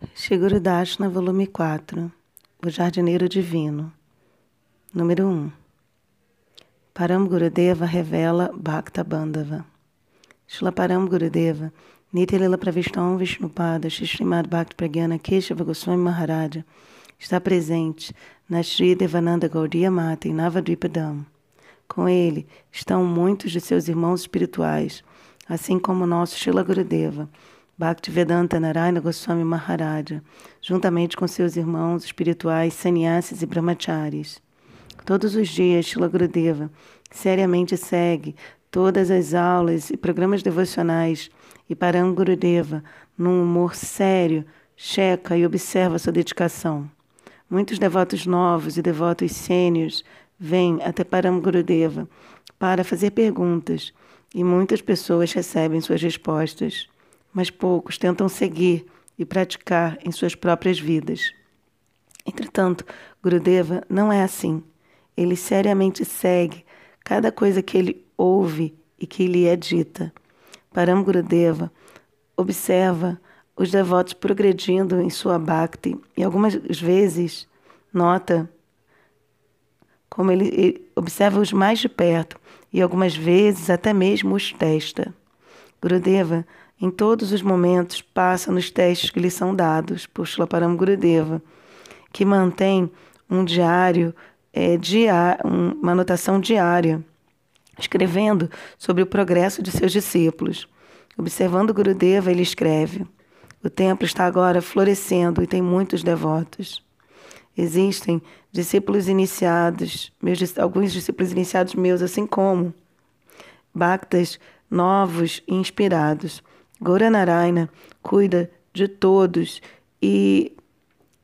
Shiguru Dashna, volume 4 O Jardineiro Divino. Número 1 Param Gurudeva revela Bhakta Bandhava. Shila Param Gurudeva Nitilila Pravistam Vishnupada Shishrimad Bhakti Pragyana Keshava Goswami Maharaja está presente na Sri Devananda Gaudiya Mata em Navadvipadam. Com ele estão muitos de seus irmãos espirituais, assim como nosso Shila Gurudeva, Bhaktivedanta Narayana Goswami Maharaja, juntamente com seus irmãos espirituais sannyasis e brahmacharis. Todos os dias, Shila Gurudeva seriamente segue todas as aulas e programas devocionais e Param Gurudeva, num humor sério, checa e observa sua dedicação. Muitos devotos novos e devotos sênios vêm até Param Gurudeva para fazer perguntas e muitas pessoas recebem suas respostas mas poucos tentam seguir e praticar em suas próprias vidas. Entretanto, Gurudeva não é assim. Ele seriamente segue cada coisa que ele ouve e que lhe é dita. Param Gurudeva observa os devotos progredindo em sua bhakti e algumas vezes nota como ele, ele observa-os mais de perto e algumas vezes até mesmo os testa. Gurudeva em todos os momentos passa nos testes que lhe são dados por Shloparam Gurudeva, que mantém um diário, é, um, uma anotação diária, escrevendo sobre o progresso de seus discípulos. Observando Gurudeva, ele escreve: O templo está agora florescendo e tem muitos devotos. Existem discípulos iniciados, meus, alguns discípulos iniciados meus, assim como Bhaktas novos e inspirados Gauranaraina cuida de todos e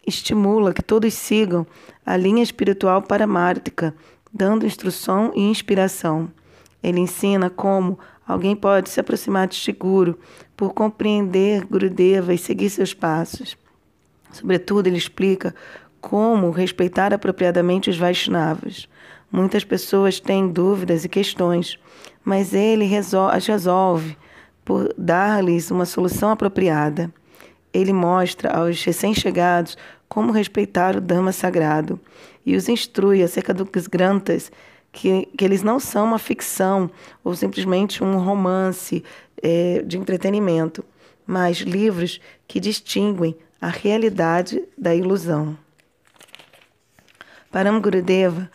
estimula que todos sigam a linha espiritual paramártica, dando instrução e inspiração. Ele ensina como alguém pode se aproximar de Shiguru por compreender Gurudeva e seguir seus passos. Sobretudo, ele explica como respeitar apropriadamente os Vaishnavas. Muitas pessoas têm dúvidas e questões, mas ele as resolve por dar-lhes uma solução apropriada. Ele mostra aos recém-chegados como respeitar o Dhamma sagrado e os instrui acerca dos grantas, que, que eles não são uma ficção ou simplesmente um romance é, de entretenimento, mas livros que distinguem a realidade da ilusão. Param Gurudeva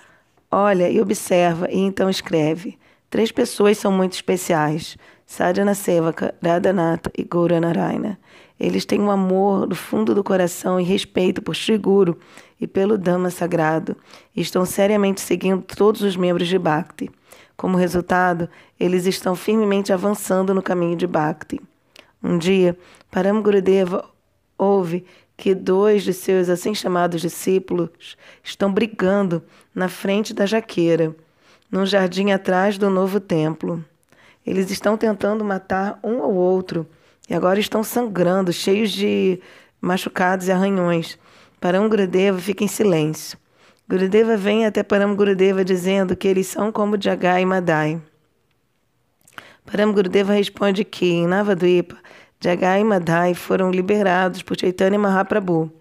olha e observa e então escreve: Três pessoas são muito especiais. Sadhana Sevaka, Radhanata e Gauranaraina. Eles têm um amor do fundo do coração e respeito por Sri Guru e pelo Dhamma sagrado e estão seriamente seguindo todos os membros de Bhakti. Como resultado, eles estão firmemente avançando no caminho de Bhakti. Um dia, Param Gurudeva ouve que dois de seus assim chamados discípulos estão brigando na frente da jaqueira, num jardim atrás do novo templo. Eles estão tentando matar um ao outro e agora estão sangrando, cheios de machucados e arranhões. Param Gurudeva fica em silêncio. Gurudeva vem até Param Gurudeva dizendo que eles são como Jagai e Madai. Param Gurudeva responde que em Navadvipa, Jagai e Madai foram liberados por Chaitanya Mahaprabhu.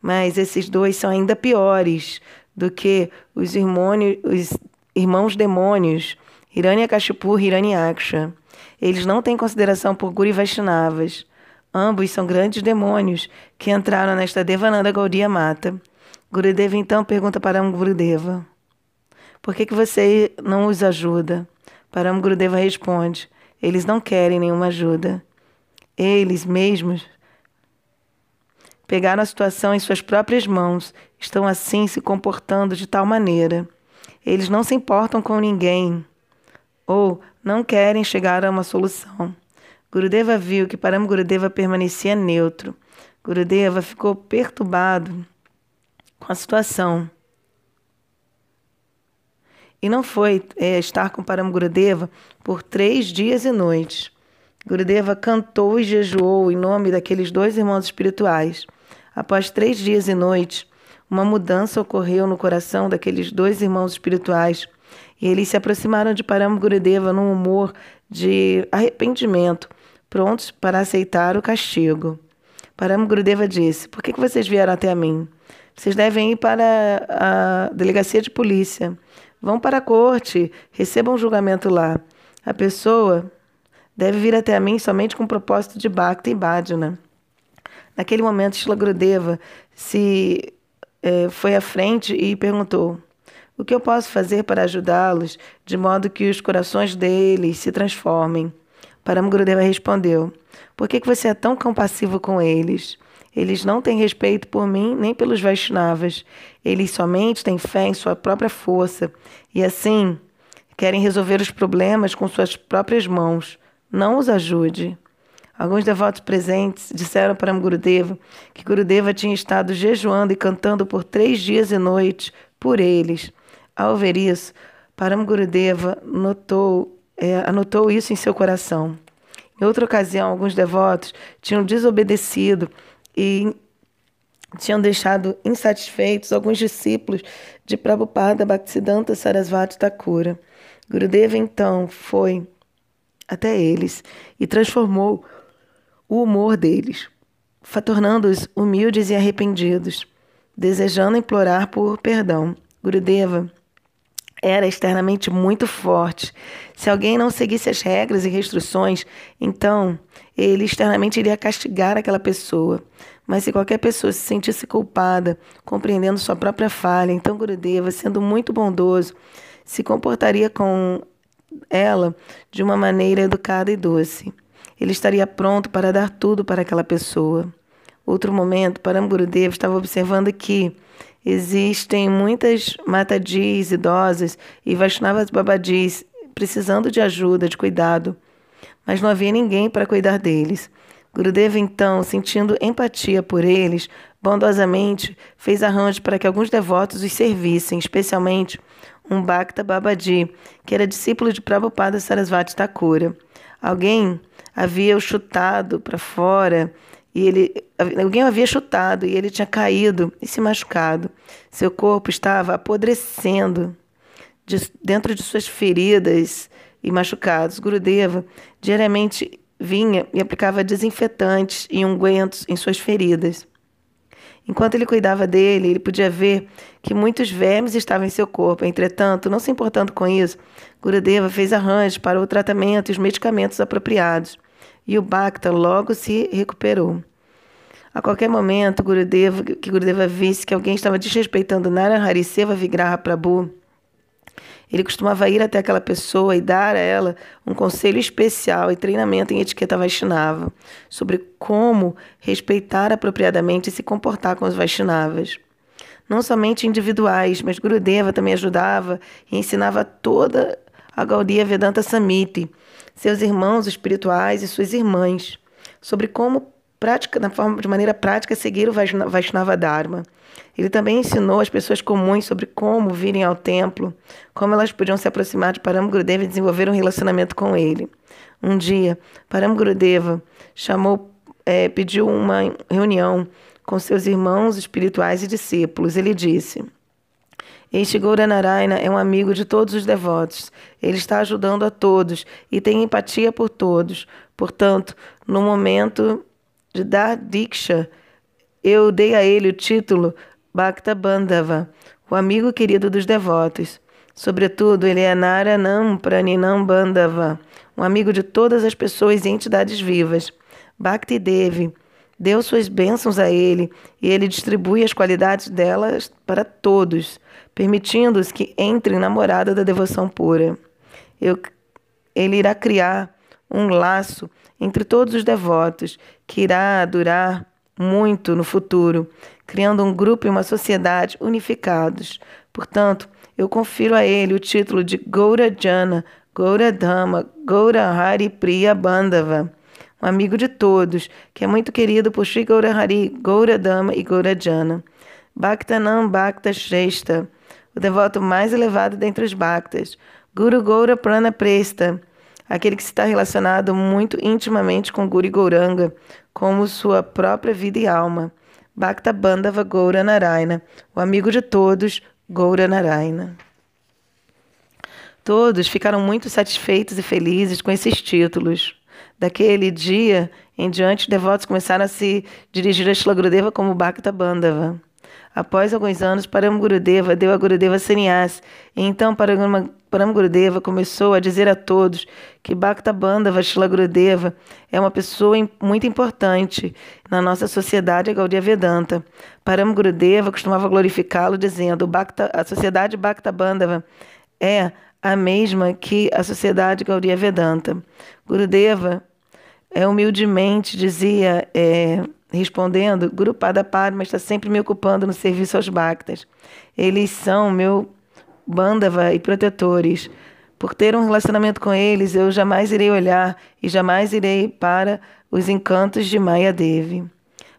Mas esses dois são ainda piores do que os, irmônios, os irmãos demônios Hiranyakashipu e Hiranyaksha. Eles não têm consideração por Guru e Vaishnavas. Ambos são grandes demônios que entraram nesta Devananda Gaudiya Mata. Gurudeva então pergunta para um Gurudeva: Por que, que você não os ajuda? Param Gurudeva responde: Eles não querem nenhuma ajuda. Eles mesmos pegaram a situação em suas próprias mãos, estão assim se comportando de tal maneira. Eles não se importam com ninguém ou não querem chegar a uma solução. Gurudeva viu que Param Gurudeva permanecia neutro. Gurudeva ficou perturbado com a situação. E não foi é, estar com Param Gurudeva por três dias e noites. Gurudeva cantou e jejuou em nome daqueles dois irmãos espirituais. Após três dias e noites, uma mudança ocorreu no coração daqueles dois irmãos espirituais e eles se aproximaram de Param Gurudeva num humor de arrependimento, prontos para aceitar o castigo. Param Gurudeva disse: Por que, vocês vieram até mim? Vocês devem ir para a delegacia de polícia. Vão para a corte, recebam um julgamento lá. A pessoa deve vir até mim somente com o propósito de Bhakti e Bhajana. Naquele momento, Shila Gurudeva se eh, foi à frente e perguntou: O que eu posso fazer para ajudá-los de modo que os corações deles se transformem? Param Gurudeva respondeu: Por que, que você é tão compassivo com eles? Eles não têm respeito por mim nem pelos Vaishnavas. Eles somente têm fé em sua própria força e, assim, querem resolver os problemas com suas próprias mãos. Não os ajude. Alguns devotos presentes disseram para Gurudeva que Gurudeva tinha estado jejuando e cantando por três dias e noites por eles. Ao ver isso, Param Gurudeva notou, é, anotou isso em seu coração. Em outra ocasião, alguns devotos tinham desobedecido e tinham deixado insatisfeitos alguns discípulos de Prabhupada Bhaktisiddhanta Sarasvati Thakura. Gurudeva então foi até eles e transformou o humor deles, tornando-os humildes e arrependidos, desejando implorar por perdão. Gurudeva era externamente muito forte. Se alguém não seguisse as regras e restrições, então ele externamente iria castigar aquela pessoa. Mas se qualquer pessoa se sentisse culpada, compreendendo sua própria falha, então Gurudeva, sendo muito bondoso, se comportaria com ela de uma maneira educada e doce. Ele estaria pronto para dar tudo para aquela pessoa. Outro momento, Param Gurudeva estava observando que existem muitas matadis idosas e Vaishnavas babadis precisando de ajuda, de cuidado mas não havia ninguém para cuidar deles. Gurudeva, então, sentindo empatia por eles, bondosamente fez arranjo para que alguns devotos os servissem, especialmente um Bhakta Babaji, que era discípulo de Prabhupada Sarasvati Thakura. Alguém havia o chutado para fora e ele alguém o havia chutado e ele tinha caído e se machucado. Seu corpo estava apodrecendo de, dentro de suas feridas e machucados. Gurudeva diariamente vinha e aplicava desinfetantes e ungüentos em suas feridas. Enquanto ele cuidava dele, ele podia ver que muitos vermes estavam em seu corpo. Entretanto, não se importando com isso, Gurudeva fez arranjos para o tratamento e os medicamentos apropriados. E o Bhakta logo se recuperou. A qualquer momento, Gurudeva, que Gurudeva visse que alguém estava desrespeitando Narahari Seva Vigraha Prabhu, ele costumava ir até aquela pessoa e dar a ela um conselho especial e treinamento em etiqueta Vaishnava sobre como respeitar apropriadamente e se comportar com os Vaishnavas. Não somente individuais, mas Gurudeva também ajudava e ensinava toda a Gaudiya Vedanta Samiti, seus irmãos espirituais e suas irmãs, sobre como prática, na forma de maneira prática seguir o Vaishnava Dharma. Ele também ensinou as pessoas comuns sobre como virem ao templo, como elas podiam se aproximar de Param Gurudeva e desenvolver um relacionamento com ele. Um dia, Param Gurudeva chamou, é, pediu uma reunião com seus irmãos espirituais e discípulos. Ele disse: este Gaura Narayana é um amigo de todos os devotos. Ele está ajudando a todos e tem empatia por todos. Portanto, no momento de dar Diksha, eu dei a ele o título Bhakta Bandhava, o amigo querido dos devotos. Sobretudo, ele é Naranam Praninam Bandhava, um amigo de todas as pessoas e entidades vivas. Bhakti Devi deu suas bênçãos a ele e ele distribui as qualidades delas para todos, permitindo-os que entrem na morada da devoção pura. Eu, ele irá criar um laço entre todos os devotos que irá durar muito no futuro, criando um grupo e uma sociedade unificados. Portanto, eu confiro a ele o título de Goura Jana, Goura Dhamma, Goura Hari Priya Bandhava, um amigo de todos, que é muito querido por Sri Goura Hari, Goura Dhamma e Goura Jana. Bhaktanam Bhakta Shrestha, o devoto mais elevado dentre os Bhaktas. Guru Goura Prana Presta, aquele que está relacionado muito intimamente com Guri Gauranga, como sua própria vida e alma. Bhakta Bandhava Gaura Narayana, o amigo de todos, Gaura Narayana. Todos ficaram muito satisfeitos e felizes com esses títulos. Daquele dia Em diante, devotos começaram a se dirigir a Shila Gurudeva como Bhakta Bandhava. Após alguns anos, Param Gurudeva deu a Gurudeva sannyas, e então Param Gurudeva começou a dizer a todos que Bhakta Bandhava Shila Gurudeva é uma pessoa muito importante na nossa sociedade Gaudiya Vedanta. Param Gurudeva costumava glorificá-lo dizendo Bhakta, a sociedade Bhakta Bandhava é a mesma que a sociedade Gaudiya Vedanta. Gurudeva é, humildemente dizia... É, respondendo, Guru Padapad, mas está sempre me ocupando no serviço aos Bhaktas. Eles são meu Bandava e protetores. Por ter um relacionamento com eles, eu jamais irei olhar e jamais irei para os encantos de Maya Devi.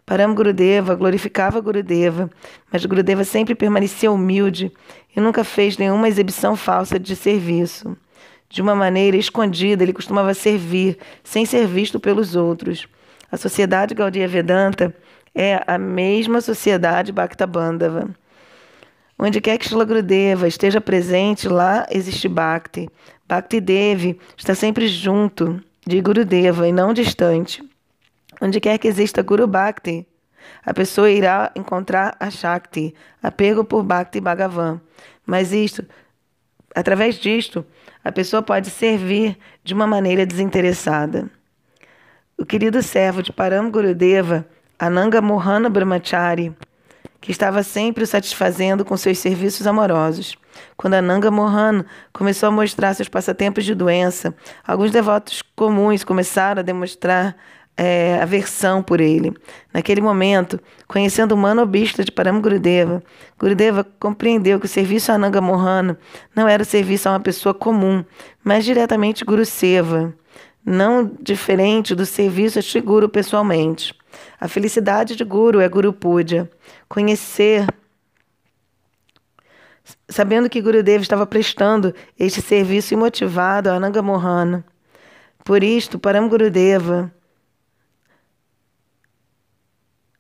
Param Gurudeva glorificava Gurudeva, mas Gurudeva sempre permanecia humilde e nunca fez nenhuma exibição falsa de serviço. De uma maneira escondida, ele costumava servir, sem ser visto pelos outros. A sociedade Gaudiya Vedanta é a mesma sociedade Bhakta Bandhava. Onde quer que Shila Gurudeva esteja presente, lá existe Bhakti. Bhakti Devi está sempre junto de Gurudeva e não distante. Onde quer que exista Guru Bhakti, a pessoa irá encontrar a Shakti, apego por Bhakti Bhagavan. Mas isto, através disto, a pessoa pode servir de uma maneira desinteressada. O querido servo de Param Gurudeva, Ananga Mohana Brahmachari, que estava sempre o satisfazendo com seus serviços amorosos. Quando Ananga Mohan começou a mostrar seus passatempos de doença, alguns devotos comuns começaram a demonstrar é, aversão por ele. Naquele momento, conhecendo o manobista de Param Gurudeva, Gurudeva compreendeu que o serviço a Ananga Mohana não era o serviço a uma pessoa comum, mas diretamente Guru Seva não diferente do serviço a Guru pessoalmente. A felicidade de Guru é Guru Puja. Conhecer, sabendo que Guru Deva estava prestando este serviço imotivado a Ananga Mohana. Por isto, Param Gurudeva,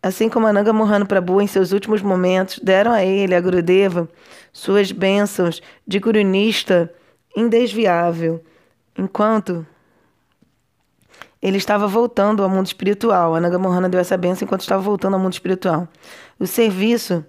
assim como Ananga Mohana Prabhu em seus últimos momentos, deram a ele, a Gurudeva, suas bênçãos de gurunista indesviável, enquanto ele estava voltando ao mundo espiritual. A Nagamohana deu essa benção enquanto estava voltando ao mundo espiritual. O serviço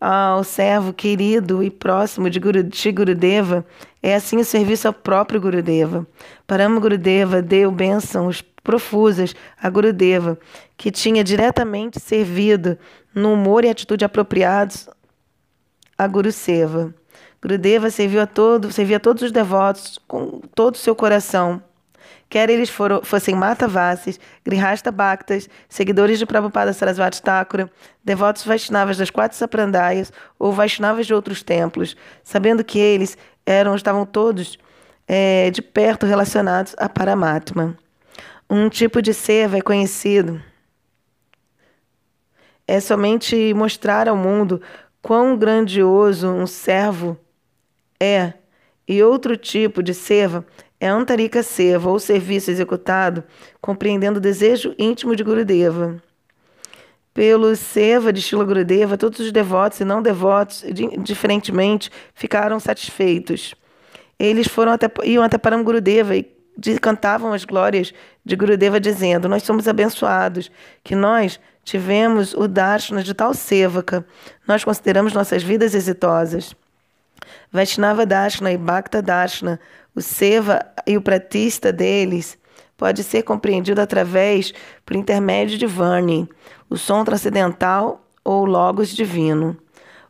ao servo querido e próximo de, Guru, de Gurudeva é assim o serviço ao próprio Gurudeva. Parama Gurudeva deu bênçãos profusas a Gurudeva, que tinha diretamente servido no humor e atitude apropriados a Guru Seva. Gurudeva serviu a todo, servia a todos os devotos com todo o seu coração quer eles foram, fossem Matavasis, Grihasta Bhaktas, seguidores de Prabhupada Sarasvati Thakura, devotos Vaishnavas das quatro Saprandayas ou Vaishnavas de outros templos, sabendo que eles eram estavam todos é, de perto relacionados a Paramatma. Um tipo de seva é conhecido é somente mostrar ao mundo quão grandioso um servo é, e outro tipo de seva é Antarika Seva, ou serviço executado, compreendendo o desejo íntimo de Gurudeva. Pelo Seva de Shila Gurudeva, todos os devotos e não devotos, diferentemente, ficaram satisfeitos. Eles foram até, iam até Param Gurudeva e cantavam as glórias de Gurudeva, dizendo: Nós somos abençoados, que nós tivemos o Darshana de tal Sevaka. Nós consideramos nossas vidas exitosas. Vaishnava Darshana e Bhakta Darshana o seva e o pratista deles pode ser compreendido através, por intermédio de Vani, o som transcendental ou logos divino.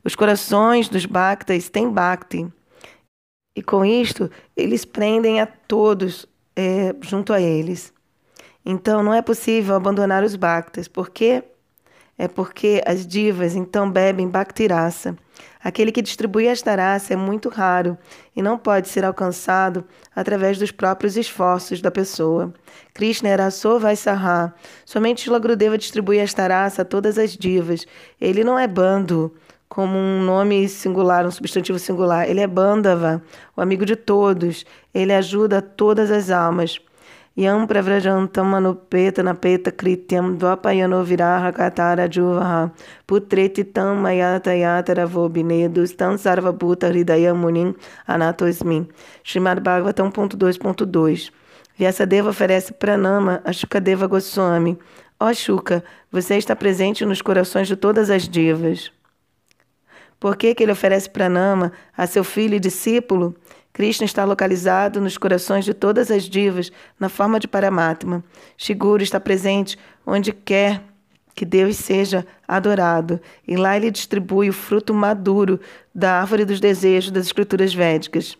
Os corações dos Bhaktas têm Bhakti, e com isto eles prendem a todos é, junto a eles. Então não é possível abandonar os Bhaktas, porque é porque as divas então bebem Bhaktirasa. Aquele que distribui esta raça é muito raro e não pode ser alcançado através dos próprios esforços da pessoa. Krishna era Sovaisarha. Somente Lagrudeva distribui esta raça a todas as divas. Ele não é bando, como um nome singular, um substantivo singular. Ele é Bandava, o amigo de todos. Ele ajuda todas as almas. Yam pravrajantam manupeta napeta krityam dvapayano viraha katara juvaha putreti tam mayata yatara vobinedus tam sarvabhuta hridayam munim anatosmin. Srimad Bhagavatam 2.2 Vyasadeva oferece pranama a Shukadeva Goswami. Ó oh, Shuka, você está presente nos corações de todas as divas. Por que, que ele oferece pranama a seu filho e discípulo? Krishna está localizado nos corações de todas as divas, na forma de Paramatma. Shiguro está presente onde quer que Deus seja adorado, e lá ele distribui o fruto maduro da árvore dos desejos das escrituras védicas.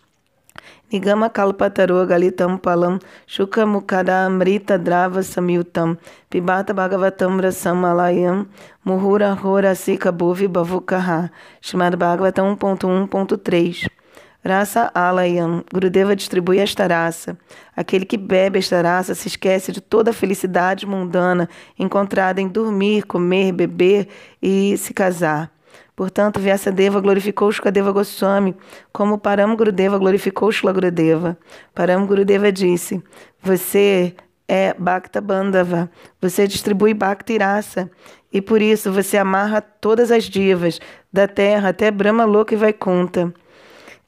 Nigama kalpataro galitam palam shukamukada amrita drava samyutam pibata bhagavatam rasam alayam muhura hora sika bhuvi bavukaha Shimad Bhagavatam 1.1.3 Rasa Alayam, Gurudeva distribui esta raça. Aquele que bebe esta raça se esquece de toda a felicidade mundana encontrada em dormir, comer, beber e se casar. Portanto, Vyasadeva glorificou Shukadeva Goswami, como Param Gurudeva glorificou Shula Gurudeva. Param Gurudeva disse: Você é Bhakta Bandhava, você distribui Bhakti Rasa, e por isso você amarra todas as divas, da terra até Brahma Loka e Vaikunta.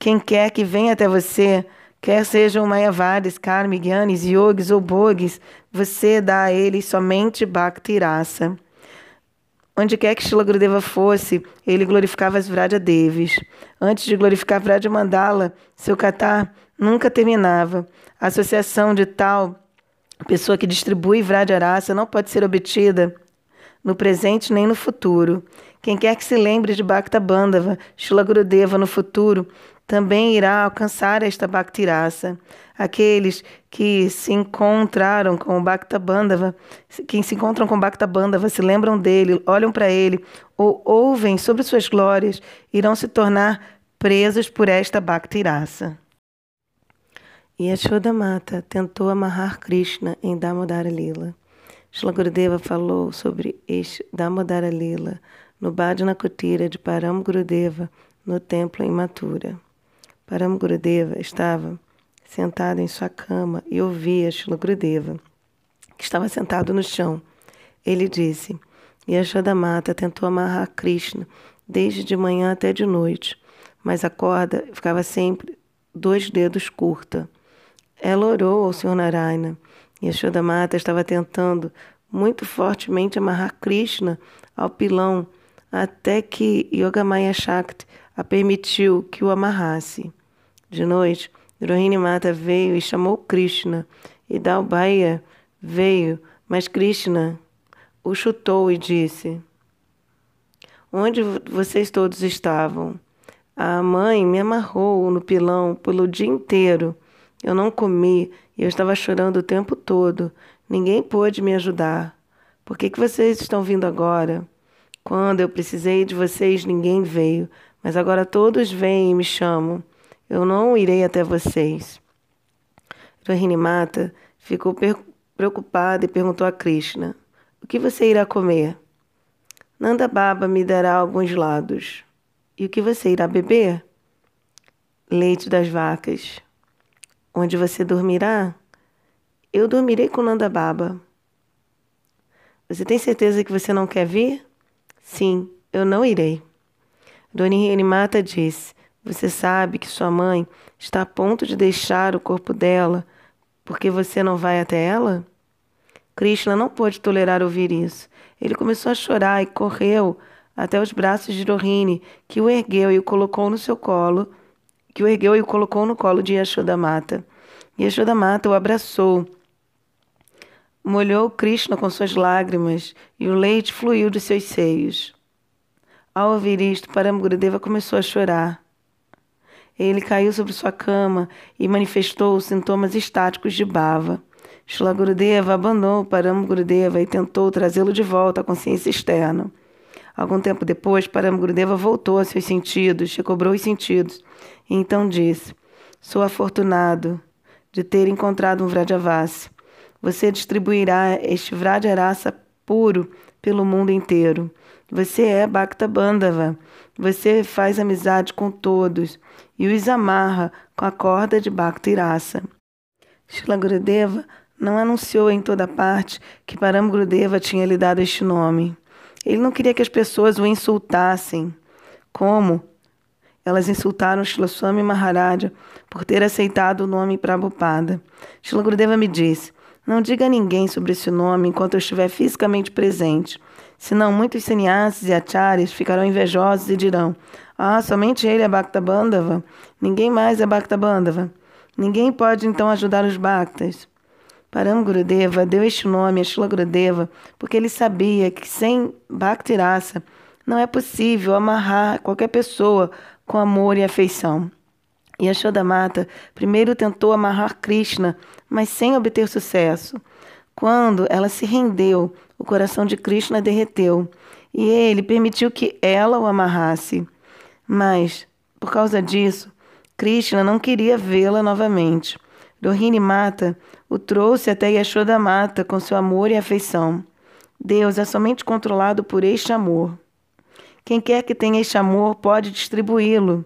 Quem quer que venha até você, quer sejam Mayavadis, Karmi, Gyanis, Yogis ou Bogis, você dá a eles somente Bhakti Rasa. Onde quer que Shila Gurudeva fosse, ele glorificava as Vraja Devis. Antes de glorificar Vraja Mandala, seu catar nunca terminava. A associação de tal pessoa que distribui Vraja Rasa não pode ser obtida no presente nem no futuro. Quem quer que se lembre de Bhakta Bandhava, Shila Gurudeva no futuro, também irá alcançar esta Bhaktirasa. Aqueles que se encontraram com o Bhakta Bandhava, quem se encontram com o Bhakta se lembram dele, olham para ele ou ouvem sobre suas glórias, irão se tornar presos por esta Bhaktirasa. Yashoda Mata tentou amarrar Krishna em Damodara Lila. Shila Gurudeva falou sobre este Damodara Lila no Bhajana Kutira de Param Gurudeva no templo em Mathura. Param Gurudeva estava sentado em sua cama e ouvia Shila Gurudeva, que estava sentado no chão. Ele disse: Yashodamata tentou amarrar Krishna desde de manhã até de noite, mas a corda ficava sempre dois dedos curta. Ela orou ao Sr. Narayana. Yashodamata estava tentando muito fortemente amarrar Krishna ao pilão até que Yogamaya Shakti a permitiu que o amarrasse. De noite, Rohini Mata veio e chamou Krishna, e Dalbaya veio, mas Krishna o chutou e disse: Onde vocês todos estavam? A mãe me amarrou no pilão pelo dia inteiro. Eu não comi e eu estava chorando o tempo todo. Ninguém pôde me ajudar. Por que, que vocês estão vindo agora? Quando eu precisei de vocês, ninguém veio. Mas agora todos vêm e me chamam. Eu não irei até vocês. Rohini Mata ficou preocupada e perguntou a Krishna: O que você irá comer? Nanda Baba me dará alguns lados. E o que você irá beber? Leite das vacas. Onde você dormirá? Eu dormirei com Nanda Baba. Você tem certeza que você não quer vir? Sim, eu não irei. Dona Renimata disse: Você sabe que sua mãe está a ponto de deixar o corpo dela porque você não vai até ela? Krishna não pôde tolerar ouvir isso. Ele começou a chorar e correu até os braços de Rohini, que o ergueu e o colocou no seu colo, que o ergueu e o colocou no colo de Yashodamata. Yashodamata o abraçou, molhou Krishna com suas lágrimas e o leite fluiu de seus seios. Ao ouvir isto, Paramgurudeva começou a chorar. Ele caiu sobre sua cama e manifestou sintomas estáticos de bava. Shila Gurudeva abandonou Paramgurudeva e tentou trazê-lo de volta à consciência externa. Algum tempo depois, Paramgurudeva voltou a seus sentidos, recobrou os sentidos, e então disse: Sou afortunado de ter encontrado um Vrajavasi. Você distribuirá este Vrajarasa puro pelo mundo inteiro. Você é Bhakta Bandhava. Você faz amizade com todos e os amarra com a corda de Bhakti Rasa. Shila Gurudeva não anunciou em toda parte que Param Gurudeva tinha lhe dado este nome. Ele não queria que as pessoas o insultassem. Como? elas insultaram Shila Swami Maharaja por ter aceitado o nome Prabhupada. Shila Gurudeva me disse, não diga a ninguém sobre esse nome enquanto eu estiver fisicamente presente. Senão muitos sannyasis e acharyas ficarão invejosos e dirão, ah, somente ele é Bhakta Bandhava? Ninguém mais é Bhakta Bandhava. Ninguém pode então ajudar os Bhaktas. Param Gurudeva deu este nome a Shila Gurudeva porque ele sabia que sem Bhakti Rasa não é possível amarrar qualquer pessoa com amor e afeição. E a Mata primeiro tentou amarrar Krishna, mas sem obter sucesso. Quando ela se rendeu, o coração de Krishna derreteu e ele permitiu que ela o amarrasse. Mas, por causa disso, Krishna não queria vê-la novamente. Rohini Mata o trouxe até Yashoda Mata com seu amor e afeição. Deus é somente controlado por este amor. Quem quer que tenha este amor pode distribuí-lo,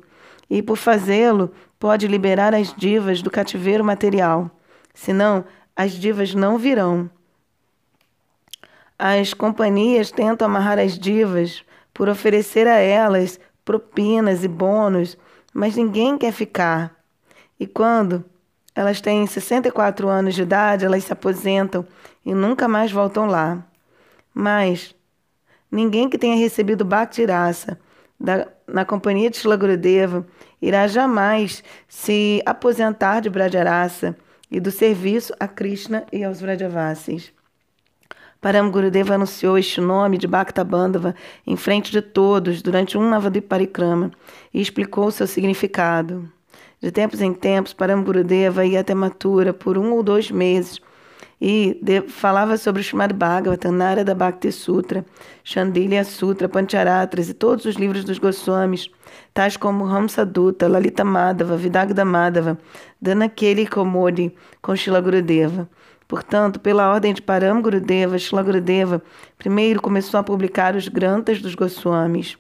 e por fazê-lo, pode liberar as divas do cativeiro material. Senão, as divas não virão. As companhias tentam amarrar as divas por oferecer a elas propinas e bônus, mas ninguém quer ficar. E quando elas têm 64 anos de idade, elas se aposentam e nunca mais voltam lá. Mas Ninguém que tenha recebido Bhakti Rasa na companhia de Shila irá jamais se aposentar de Brajarasa e do serviço a Krishna e aos Vrajavasis. Param Gurudeva anunciou este nome de Bhakta Bandhava em frente de todos durante um Navadviparikrama e explicou seu significado. De tempos em tempos, Param Gurudeva ia até Mathura por um ou dois meses e falava sobre o Srimad Bhagavatam, Narada Bhakti Sutra, Chandilya Sutra, Pancharatras e todos os livros dos Goswamis, tais como Ramsa Dutta, Lalita Madhava, Vidagda Madhava, Danakeli Komodi, com Shila Gurudeva. Portanto, pela ordem de Param Gurudeva, Shila Gurudeva primeiro começou a publicar os grantas dos Goswamis.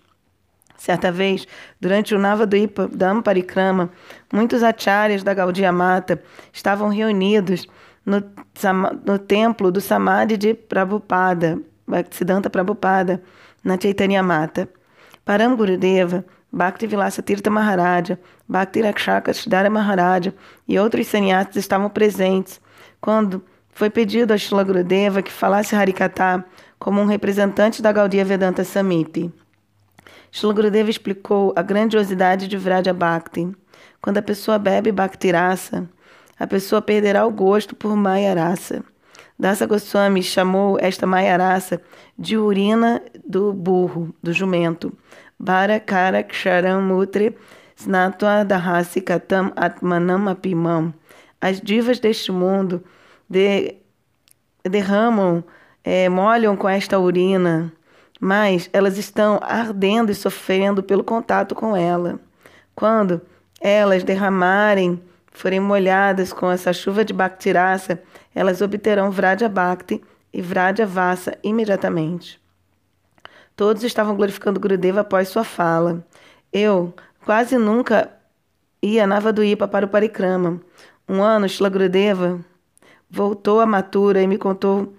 Certa vez, durante o Navadvipa Dhamparikrama, muitos acharyas da Gaudiya Mata estavam reunidos no, no templo do Samadhi de Prabhupada, Bhaktisiddhanta Prabhupada, na Chaitanya Mata. Param Gurudeva, Bhakti Vilasa Tirtha Maharaja, Bhakti Rakshaka Siddhara Maharaja e outros sannyasis estavam presentes quando foi pedido a Shila Gurudeva que falasse Harikata como um representante da Gaudiya Vedanta Samiti. Shila Gurudeva explicou a grandiosidade de Vraja Bhakti. Quando a pessoa bebe Bhakti Rasa, a pessoa perderá o gosto por Mayarasa. Dasa Goswami chamou esta Mayarasa de urina do burro, do jumento. Bharakara Ksharam Mutre Snatva Dahasi Katam Atmanam Apimam. As divas deste mundo de, derramam, é, molham com esta urina, mas elas estão ardendo e sofrendo pelo contato com ela. Quando elas derramarem forem molhadas com essa chuva de Bhaktirasa, elas obterão Vraja Bhakti e Vraja Vasa imediatamente. Todos estavam glorificando Gurudeva após sua fala. Eu quase nunca ia na Navaduipa para o Parikrama. Um ano, Shila Gurudeva voltou a Matura e me contou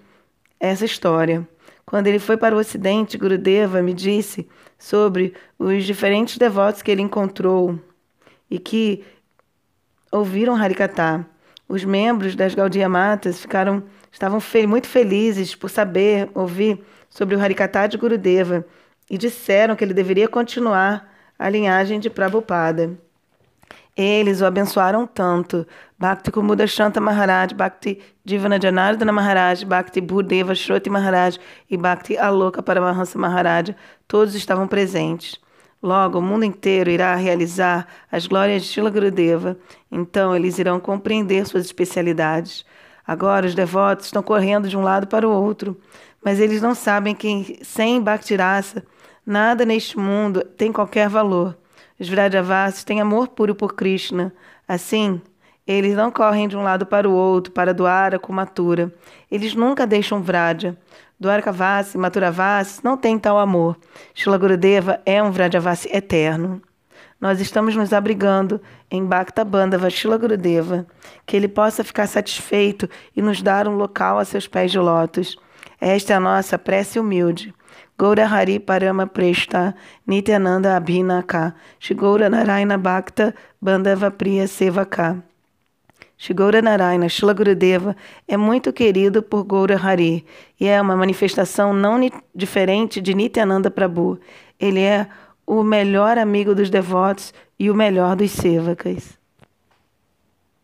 essa história. Quando ele foi para o Ocidente, Gurudeva me disse sobre os diferentes devotos que ele encontrou e que ouviram Harikata. Os membros das Gaudiya Matas ficaram, estavam fe muito felizes por saber, ouvir sobre o Harikata de Gurudeva e disseram que ele deveria continuar a linhagem de Prabhupada. Eles o abençoaram tanto. Bhakti Kumuda Shanta Maharaj, Bhakti Divana Janardana Maharaj, Bhakti Bhudeva Shroti Maharaj e Bhakti Aloka Paramahansa Maharaj, todos estavam presentes. Logo, o mundo inteiro irá realizar as glórias de Shila Gurudeva, então eles irão compreender suas especialidades. Agora, os devotos estão correndo de um lado para o outro, mas eles não sabem que, sem Bhaktirasa, nada neste mundo tem qualquer valor. Os Vrajavasis têm amor puro por Krishna. Assim, eles não correm de um lado para o outro para doar a Kumatura. Eles nunca deixam Vraja. Dwarkavasi, Maturavasi não tem tal amor. Shila Gurudeva é um Vrajavasi eterno. Nós estamos nos abrigando em Bhakta Bandhava Shila Gurudeva, que ele possa ficar satisfeito e nos dar um local a seus pés de lótus. Esta é a nossa prece humilde. Gaura Hari Parama Presta Nityananda Abhinaka Shigoura Narayana Bhakta Bandava Priya Sevaka Shigoura Narayana Shila Gurudeva é muito querido por Gaura Hari e é uma manifestação não diferente de Nityananda Prabhu. Ele é o melhor amigo dos devotos e o melhor dos sevakas.